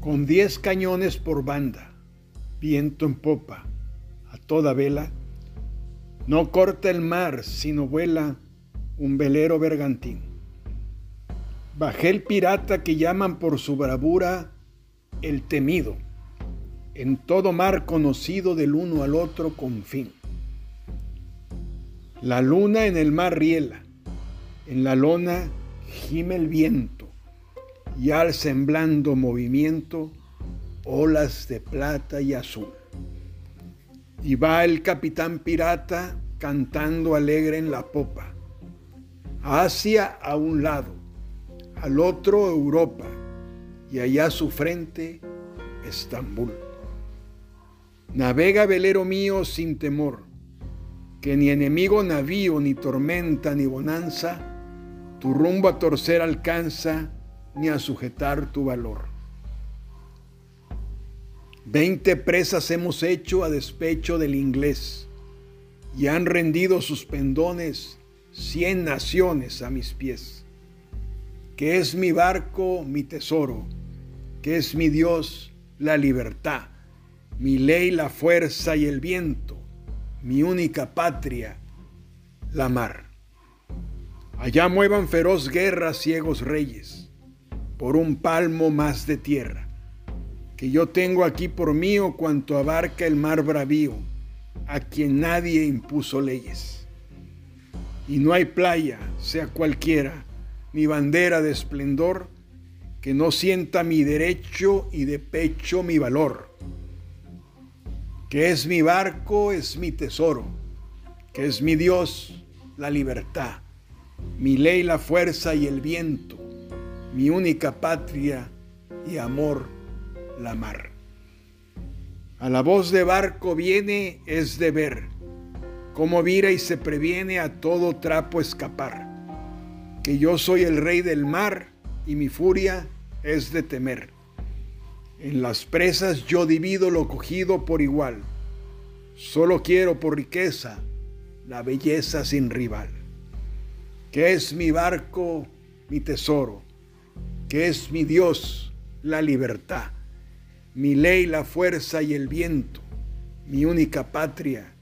con diez cañones por banda, viento en popa, a toda vela, no corta el mar, sino vuela un velero bergantín. Bajé el pirata que llaman por su bravura el temido, en todo mar conocido del uno al otro con fin. La luna en el mar riela, en la lona gime el viento, y al semblando movimiento olas de plata y azul. Y va el capitán pirata cantando alegre en la popa. Asia a un lado, al otro Europa, y allá su frente Estambul. Navega velero mío sin temor, que ni enemigo navío, ni tormenta, ni bonanza, tu rumbo a torcer alcanza, ni a sujetar tu valor. Veinte presas hemos hecho a despecho del inglés, y han rendido sus pendones cien naciones a mis pies. Que es mi barco, mi tesoro, que es mi Dios, la libertad, mi ley, la fuerza y el viento, mi única patria, la mar. Allá muevan feroz guerra ciegos reyes, por un palmo más de tierra, que yo tengo aquí por mío cuanto abarca el mar bravío, a quien nadie impuso leyes. Y no hay playa, sea cualquiera, ni bandera de esplendor, que no sienta mi derecho y de pecho mi valor. Que es mi barco, es mi tesoro, que es mi Dios, la libertad, mi ley, la fuerza y el viento, mi única patria y amor, la mar. A la voz de barco viene es de ver, cómo vira y se previene a todo trapo escapar, que yo soy el rey del mar y mi furia es de temer. En las presas yo divido lo cogido por igual. Solo quiero por riqueza la belleza sin rival. Que es mi barco, mi tesoro. Que es mi Dios, la libertad. Mi ley, la fuerza y el viento. Mi única patria,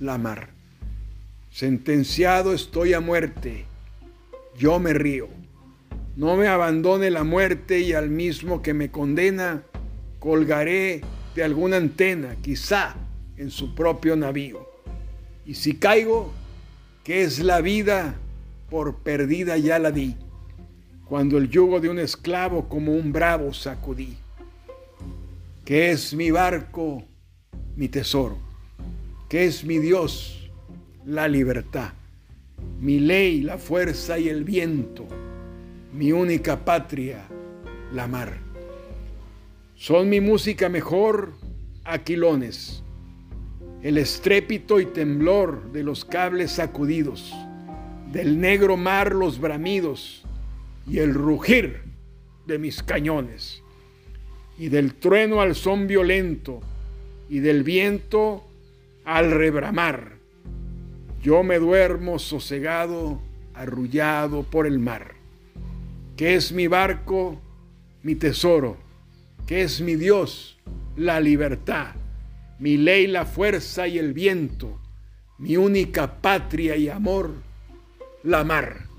la mar. Sentenciado estoy a muerte. Yo me río no me abandone la muerte y al mismo que me condena, colgaré de alguna antena, quizá en su propio navío. Y si caigo, que es la vida, por perdida ya la di, cuando el yugo de un esclavo como un bravo sacudí. Que es mi barco, mi tesoro, que es mi Dios, la libertad, mi ley, la fuerza y el viento mi única patria, la mar. Son mi música mejor aquilones, el estrépito y temblor de los cables sacudidos, del negro mar los bramidos y el rugir de mis cañones, y del trueno al son violento y del viento al rebramar. Yo me duermo sosegado, arrullado por el mar. Que es mi barco, mi tesoro, que es mi Dios, la libertad, mi ley, la fuerza y el viento, mi única patria y amor, la mar.